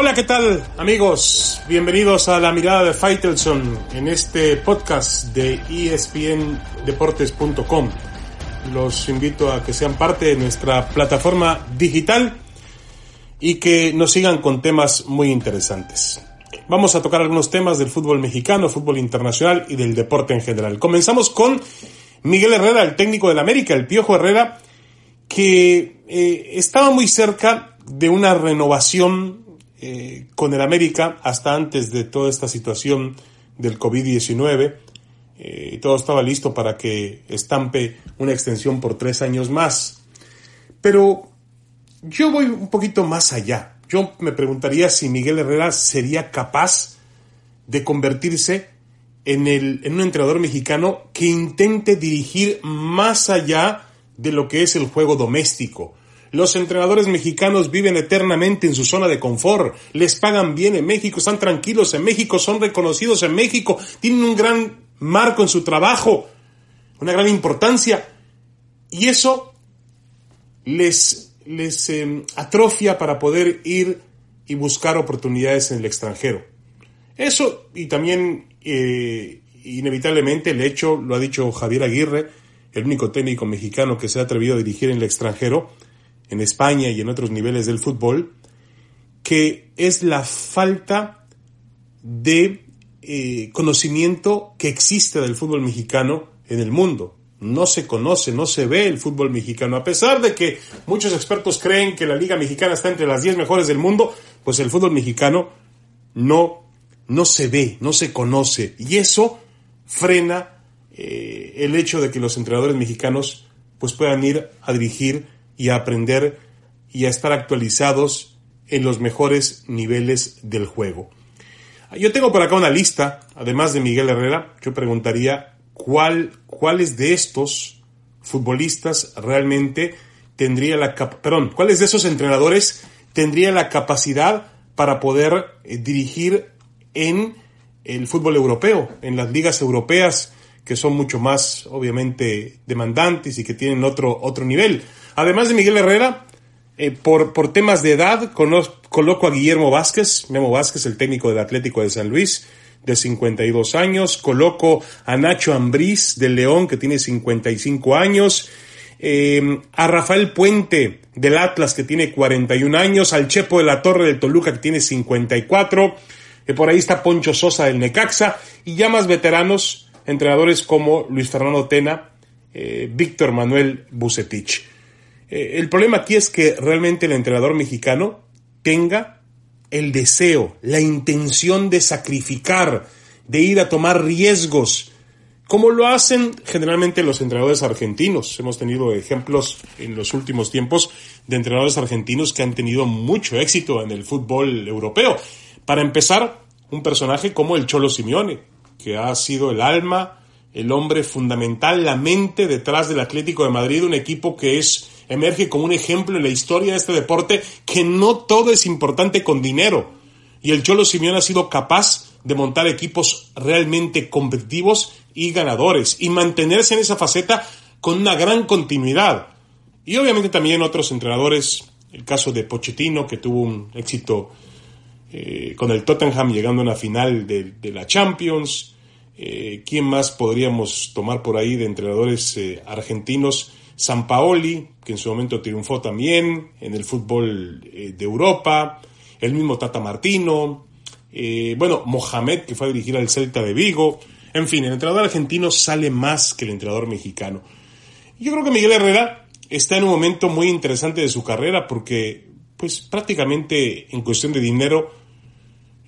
Hola, ¿qué tal amigos? Bienvenidos a la mirada de Faitelson en este podcast de espndeportes.com. Los invito a que sean parte de nuestra plataforma digital y que nos sigan con temas muy interesantes. Vamos a tocar algunos temas del fútbol mexicano, fútbol internacional y del deporte en general. Comenzamos con Miguel Herrera, el técnico del América, el Piojo Herrera, que eh, estaba muy cerca de una renovación eh, con el América hasta antes de toda esta situación del COVID-19. Eh, todo estaba listo para que estampe una extensión por tres años más. Pero yo voy un poquito más allá. Yo me preguntaría si Miguel Herrera sería capaz de convertirse en, el, en un entrenador mexicano que intente dirigir más allá de lo que es el juego doméstico los entrenadores mexicanos viven eternamente en su zona de confort, les pagan bien en México, están tranquilos en México, son reconocidos en México, tienen un gran marco en su trabajo, una gran importancia. Y eso les, em, atrofia para poder ir y buscar oportunidades en el extranjero. Eso, y también eh, inevitablemente el hecho, lo ha dicho Javier Aguirre, el único técnico mexicano que se ha atrevido a dirigir en el extranjero, en España y en otros niveles del fútbol, que es la falta de eh, conocimiento que existe del fútbol mexicano en el mundo. No se conoce, no se ve el fútbol mexicano. A pesar de que muchos expertos creen que la Liga Mexicana está entre las 10 mejores del mundo, pues el fútbol mexicano no, no se ve, no se conoce. Y eso frena eh, el hecho de que los entrenadores mexicanos pues puedan ir a dirigir y a aprender y a estar actualizados en los mejores niveles del juego. Yo tengo por acá una lista, además de Miguel Herrera, yo preguntaría cuál, cuáles de estos futbolistas realmente tendría la perdón, cuáles de esos entrenadores tendría la capacidad para poder eh, dirigir en el fútbol europeo, en las ligas europeas que son mucho más obviamente demandantes y que tienen otro otro nivel. Además de Miguel Herrera, eh, por, temas de edad, coloco a Guillermo Vázquez, Memo Vázquez, el técnico del Atlético de San Luis, de 52 años. Coloco a Nacho Ambriz, del León, que tiene 55 años. Eh, a Rafael Puente, del Atlas, que tiene 41 años. Al Chepo de la Torre del Toluca, que tiene 54. Eh, por ahí está Poncho Sosa del Necaxa. Y ya más veteranos, entrenadores como Luis Fernando Tena, Víctor Manuel Bucetich. Eh, el problema aquí es que realmente el entrenador mexicano tenga el deseo, la intención de sacrificar, de ir a tomar riesgos, como lo hacen generalmente los entrenadores argentinos. Hemos tenido ejemplos en los últimos tiempos de entrenadores argentinos que han tenido mucho éxito en el fútbol europeo. Para empezar, un personaje como el Cholo Simeone, que ha sido el alma, el hombre fundamental, la mente detrás del Atlético de Madrid, un equipo que es emerge como un ejemplo en la historia de este deporte que no todo es importante con dinero. Y el Cholo Simeone ha sido capaz de montar equipos realmente competitivos y ganadores y mantenerse en esa faceta con una gran continuidad. Y obviamente también otros entrenadores, el caso de Pochettino, que tuvo un éxito eh, con el Tottenham llegando a una final de, la Champions. Eh, ¿Quién más podríamos tomar por ahí de entrenadores eh, argentinos? San Paoli, en su momento triunfó también en el fútbol eh, de Europa, el mismo Tata Martino, eh, bueno, Mohamed, que fue a dirigir al Celta de Vigo, en fin, el entrenador argentino sale más que el entrenador mexicano. Yo creo que Miguel Herrera está en un momento muy interesante de su carrera porque, pues prácticamente en cuestión de dinero,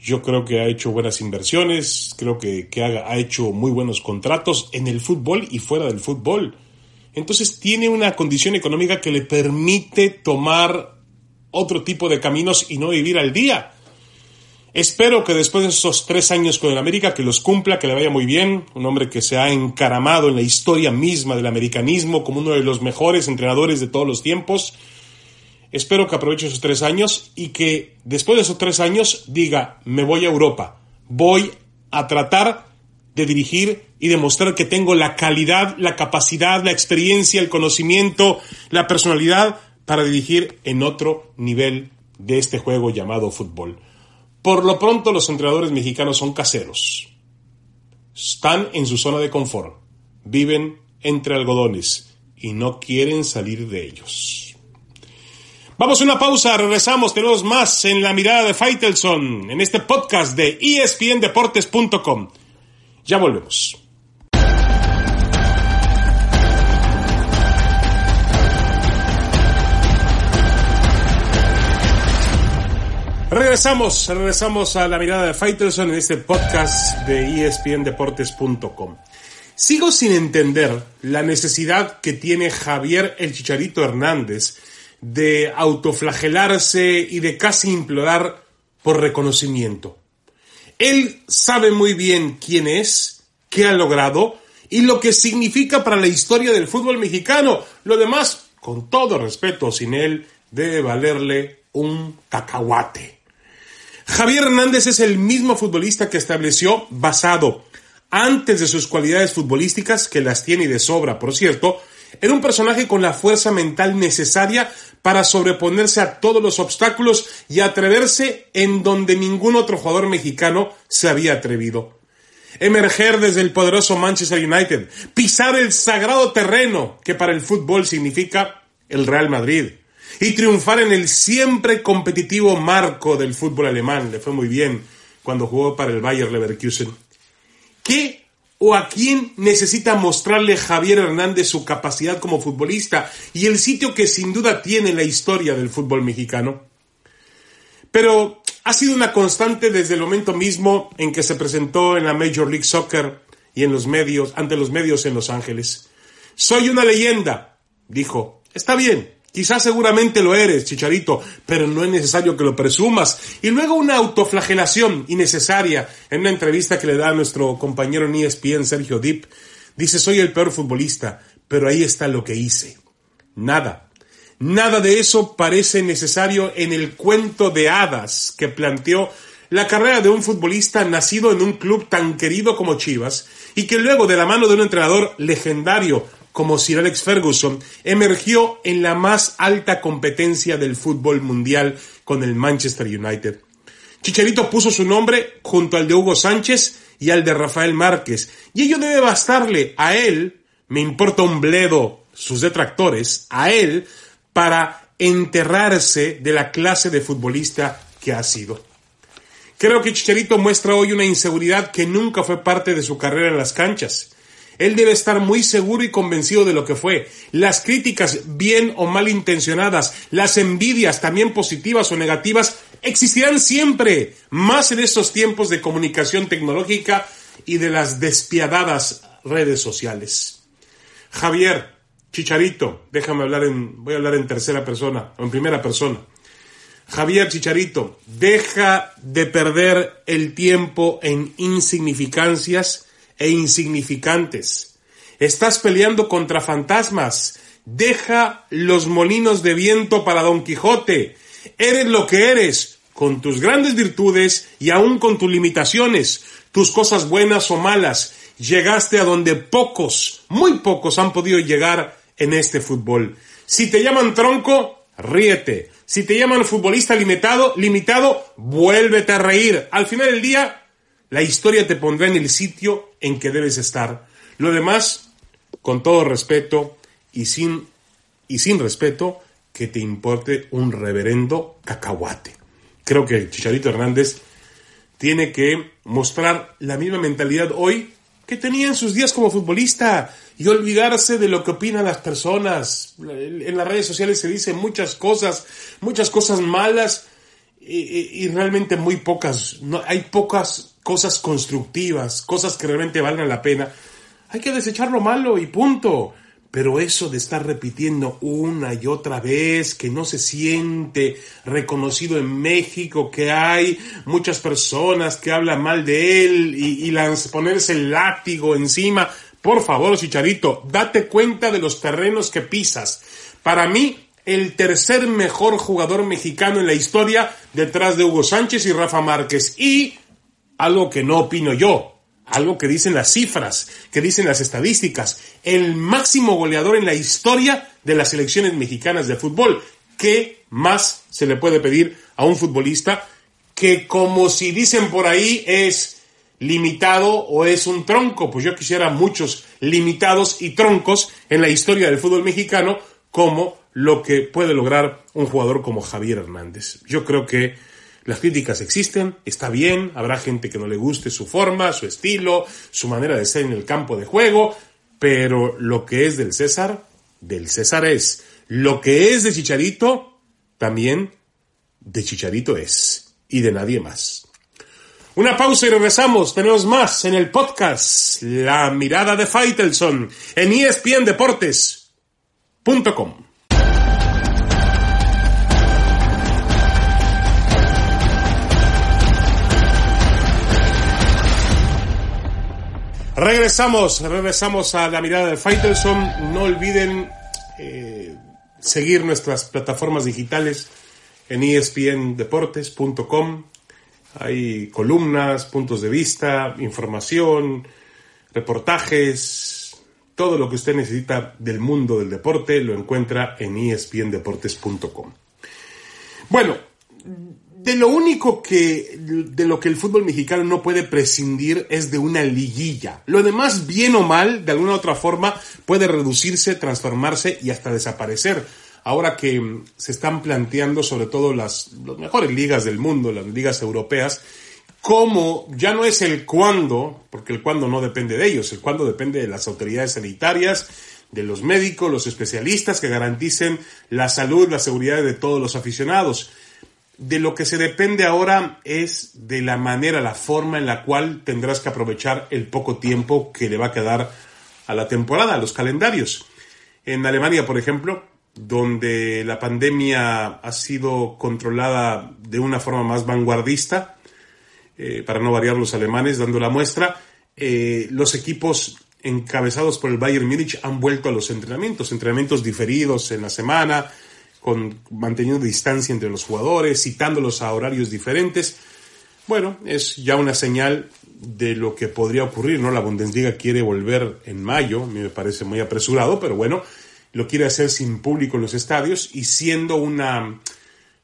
yo creo que ha hecho buenas inversiones, creo que, ha hecho muy buenos contratos en el fútbol y fuera del fútbol entonces tiene una condición económica que le permite tomar otro tipo de caminos y no vivir al día. Espero que después de esos tres años con el América, que los cumpla, que le vaya muy bien, un hombre que se ha encaramado en la historia misma del americanismo como uno de los mejores entrenadores de todos los tiempos. Espero que aproveche esos tres años y que después de esos tres años diga, me voy a Europa, voy a tratar de dirigir y demostrar que tengo la calidad, la capacidad, la experiencia, el conocimiento, la personalidad para dirigir en otro nivel de este juego llamado fútbol. Por lo pronto los entrenadores mexicanos son caseros. Están en su zona de confort. Viven entre algodones y no quieren salir de ellos. Vamos a una pausa, regresamos, tenemos más en la mirada de Faitelson en este podcast de espndeportes.com. Ya volvemos. Regresamos, regresamos a la mirada de Faitelson en este podcast de espndeportes.com. Sigo sin entender la necesidad que tiene Javier el Chicharito Hernández de autoflagelarse y de casi implorar por reconocimiento. Él sabe muy bien quién es, qué ha logrado y lo que significa para la historia del fútbol mexicano. Lo demás, con todo respeto, sin él, debe valerle un cacahuate. Javier Hernández es el mismo futbolista que estableció, basado antes de sus cualidades futbolísticas, que las tiene y de sobra, por cierto, era un personaje con la fuerza mental necesaria para sobreponerse a todos los obstáculos y atreverse en donde ningún otro jugador mexicano se había atrevido. Emerger desde el poderoso Manchester United, pisar el sagrado terreno que para el fútbol significa el Real Madrid, y triunfar en el siempre competitivo marco del fútbol alemán. Le fue muy bien cuando jugó para el Bayer Leverkusen. ¿Qué o a quién necesita mostrarle Javier Hernández su capacidad como futbolista y el sitio que sin duda tiene la historia del fútbol mexicano? Pero ha sido una constante desde el momento mismo en que se presentó en la Major League Soccer y en los medios, ante los medios en Los Ángeles. Soy una leyenda, dijo. Está bien, Quizás seguramente lo eres, Chicharito, pero no es necesario que lo presumas. Y luego una autoflagelación innecesaria en una entrevista que le da a nuestro compañero en ESPN, Sergio Dip. Dice, soy el peor futbolista, pero ahí está lo que hice. Nada. Nada de eso parece necesario en el cuento de hadas que planteó la carrera de un futbolista nacido en un club tan querido como Chivas y que luego de la mano de un entrenador legendario como Sir Alex Ferguson, emergió en la más alta competencia del fútbol mundial con el Manchester United. Chicharito puso su nombre junto al de Hugo Sánchez y al de Rafael Márquez, y ello debe bastarle a él, me importa un bledo sus detractores, a él, para enterrarse de la clase de futbolista que ha sido. Creo que Chicharito muestra hoy una inseguridad que nunca fue parte de su carrera en las canchas. Él debe estar muy seguro y convencido de lo que fue. Las críticas, bien o mal intencionadas, las envidias, también positivas o negativas, existirán siempre, más en estos tiempos de comunicación tecnológica y de las despiadadas redes sociales. Javier, Chicharito, déjame hablar en, voy a hablar en tercera persona, o en primera persona. Javier Chicharito, deja de perder el tiempo en insignificancias e insignificantes. Estás peleando contra fantasmas. Deja los molinos de viento para Don Quijote. Eres lo que eres, con tus grandes virtudes y aún con tus limitaciones, tus cosas buenas o malas. Llegaste a donde pocos, muy pocos han podido llegar en este fútbol. Si te llaman tronco, ríete. Si te llaman futbolista limitado, limitado, vuélvete a reír. Al final del día, la historia te pondrá en el sitio en que debes estar. Lo demás, con todo respeto y sin, y sin respeto, que te importe un reverendo cacahuate. Creo que Chicharito Hernández tiene que mostrar la misma mentalidad hoy que tenía en sus días como futbolista y olvidarse de lo que opinan las personas. En las redes sociales se dicen muchas cosas, muchas cosas malas y, realmente muy pocas. No, hay pocas cosas constructivas, cosas que realmente valgan la pena, hay que desechar lo malo y punto. Pero eso de estar repitiendo una y otra vez que no se siente reconocido en México, que hay muchas personas que hablan mal de él y, y ponerse el látigo encima, por favor, Chicharito, date cuenta de los terrenos que pisas. Para mí, el tercer mejor jugador mexicano en la historia detrás de Hugo Sánchez y Rafa Márquez. Y algo que no opino yo, algo que dicen las cifras, que dicen las estadísticas, el máximo goleador en la historia de las selecciones mexicanas de fútbol. ¿Qué más se le puede pedir a un futbolista que como si dicen por ahí es limitado o es un tronco. Pues yo quisiera muchos limitados y troncos en la historia del fútbol mexicano como lo que puede lograr un jugador como Javier Hernández. Yo creo que las críticas existen, está bien, habrá gente que no le guste su forma, su estilo, su manera de ser en el campo de juego, pero lo que es del César, del César es. Lo que es de Chicharito, también de Chicharito es. Y de nadie más. Una pausa y regresamos. Tenemos más en el podcast La mirada de Faitelson en espndeportes.com. Regresamos, regresamos a la mirada de Faitelson. No olviden eh, seguir nuestras plataformas digitales en espndeportes.com. Hay columnas, puntos de vista, información, reportajes, todo lo que usted necesita del mundo del deporte lo encuentra en espndeportes.com. Bueno, de lo único que, de lo que el fútbol mexicano no puede prescindir es de una liguilla. Lo demás, bien o mal, de alguna u otra forma, puede reducirse, transformarse y hasta desaparecer. Ahora que mm, se están planteando sobre todo las, mejores ligas del mundo, las ligas europeas, como ya no es el cuándo, porque el cuándo no depende de ellos, el cuándo depende de las autoridades sanitarias, de los médicos, los especialistas que garanticen la salud, la seguridad de todos los aficionados de lo que se depende ahora es de la manera, la forma en la cual tendrás que aprovechar el poco tiempo que le va a quedar a la temporada, a los calendarios. En Alemania, por ejemplo, donde la pandemia ha sido controlada de una forma más vanguardista, eh, para no variar los alemanes, dando la muestra, eh, los equipos encabezados por el Bayern Múnich han vuelto a los entrenamientos, entrenamientos diferidos en la semana, con, manteniendo distancia entre los jugadores, citándolos a horarios diferentes. Bueno, es ya una señal de lo que podría ocurrir, ¿no? La Bundesliga quiere volver en mayo, me parece muy apresurado, pero bueno, lo quiere hacer sin público en los estadios y siendo una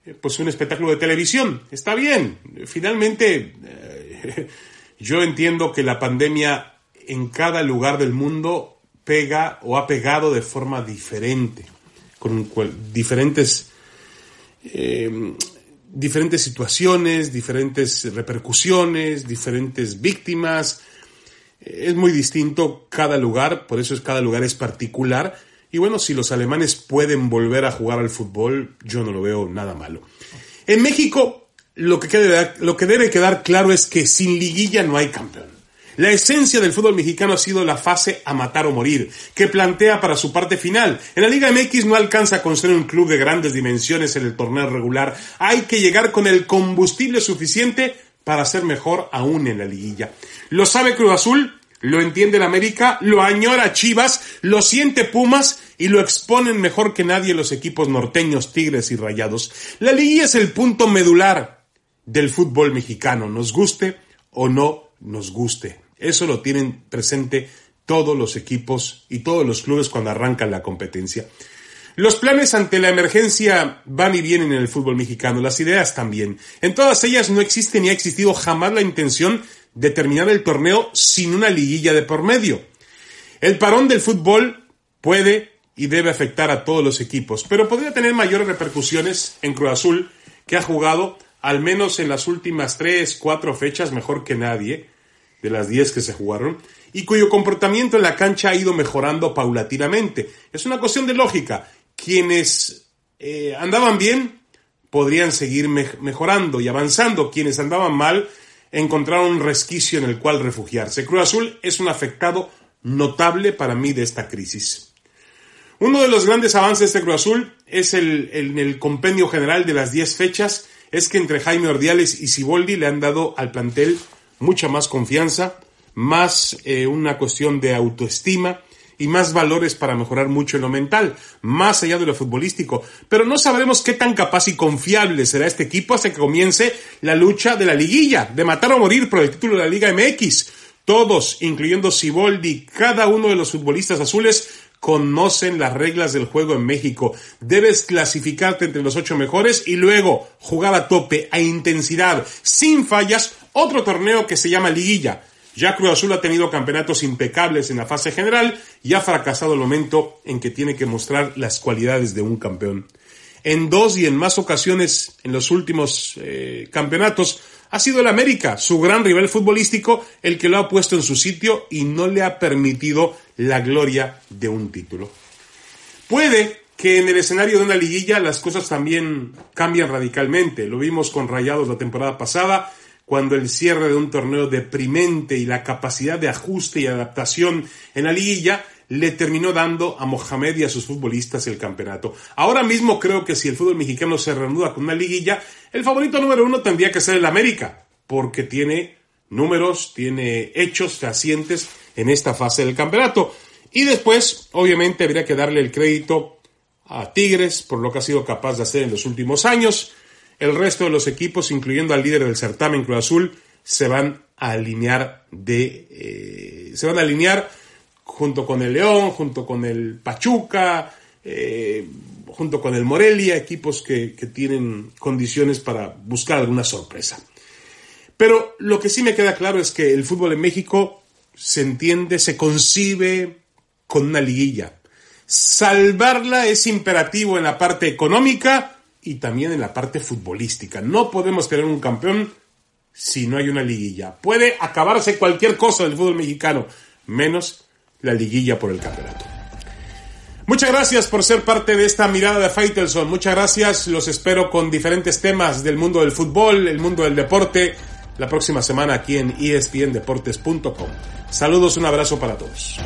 eh, pues un espectáculo de televisión. Está bien. Finalmente eh, yo entiendo que la pandemia en cada lugar del mundo pega o ha pegado de forma diferente con diferentes, eh, diferentes situaciones, diferentes repercusiones, diferentes víctimas. Es muy distinto cada lugar, por eso es cada lugar es particular. Y bueno, si los alemanes pueden volver a jugar al fútbol, yo no lo veo nada malo. En México, lo que, lo que debe quedar claro es que sin liguilla no hay campeón. La esencia del fútbol mexicano ha sido la fase a matar o morir, que plantea para su parte final. En la Liga MX no alcanza con ser un club de grandes dimensiones en el torneo regular. Hay que llegar con el combustible suficiente para ser mejor aún en la liguilla. Lo sabe Cruz Azul, lo entiende el América, lo añora Chivas, lo siente Pumas y lo exponen mejor que nadie los equipos norteños, Tigres y Rayados. La liguilla es el punto medular del fútbol mexicano, nos guste o no nos guste. Eso lo tienen presente todos los equipos y todos los clubes cuando arrancan la competencia. Los planes ante la emergencia van y vienen en el fútbol mexicano, las ideas también. En todas ellas no existe ni ha existido jamás la intención de terminar el torneo sin una liguilla de por medio. El parón del fútbol puede y debe afectar a todos los equipos, pero podría tener mayores repercusiones en Cruz Azul, que ha jugado al menos en las últimas tres, cuatro fechas mejor que nadie, de las 10 que se jugaron, y cuyo comportamiento en la cancha ha ido mejorando paulatinamente. Es una cuestión de lógica. Quienes eh, andaban bien podrían seguir mejorando y avanzando. Quienes andaban mal encontraron un resquicio en el cual refugiarse. Cruz Azul es un afectado notable para mí de esta crisis. Uno de los grandes avances de Cruz Azul es el, en el compendio general de las 10 fechas, es que entre Jaime Ordiales y Siboldi le han dado al plantel mucha más confianza, más eh, una cuestión de autoestima y más valores para mejorar mucho en lo mental, más allá de lo futbolístico. Pero no sabremos qué tan capaz y confiable será este equipo hasta que comience la lucha de la liguilla, de matar o morir por el título de la Liga MX. Todos, incluyendo Siboldi, cada uno de los futbolistas azules, conocen las reglas del juego en México. Debes clasificarte entre los ocho mejores y luego jugar a tope, a intensidad, sin fallas, otro torneo que se llama Liguilla. Ya Cruz Azul ha tenido campeonatos impecables en la fase general y ha fracasado el momento en que tiene que mostrar las cualidades de un campeón. En dos y en más ocasiones en los últimos eh, campeonatos ha sido el América, su gran rival futbolístico, el que lo ha puesto en su sitio y no le ha permitido la gloria de un título. Puede que en el escenario de una liguilla las cosas también cambian radicalmente. Lo vimos con Rayados la temporada pasada, cuando el cierre de un torneo deprimente y la capacidad de ajuste y adaptación en la liguilla le terminó dando a Mohamed y a sus futbolistas el campeonato. Ahora mismo creo que si el fútbol mexicano se reanuda con una liguilla, el favorito número uno tendría que ser el América, porque tiene números, tiene hechos fehacientes en esta fase del campeonato. Y después, obviamente, habría que darle el crédito a Tigres por lo que ha sido capaz de hacer en los últimos años. El resto de los equipos, incluyendo al líder del certamen Cruz Azul, se van a alinear de, eh, se van a alinear junto con el León, junto con el Pachuca, eh, junto con el Morelia, equipos que, que tienen condiciones para buscar alguna sorpresa. Pero lo que sí me queda claro es que el fútbol en México se entiende, se concibe con una liguilla. Salvarla es imperativo en la parte económica y también en la parte futbolística. No podemos tener un campeón si no hay una liguilla. Puede acabarse cualquier cosa del fútbol mexicano, menos la liguilla por el campeonato. Muchas gracias por ser parte de esta mirada de Faitelson. Muchas gracias. Los espero con diferentes temas del mundo del fútbol, el mundo del deporte, la próxima semana aquí en espndeportes.com. Saludos, un abrazo para todos.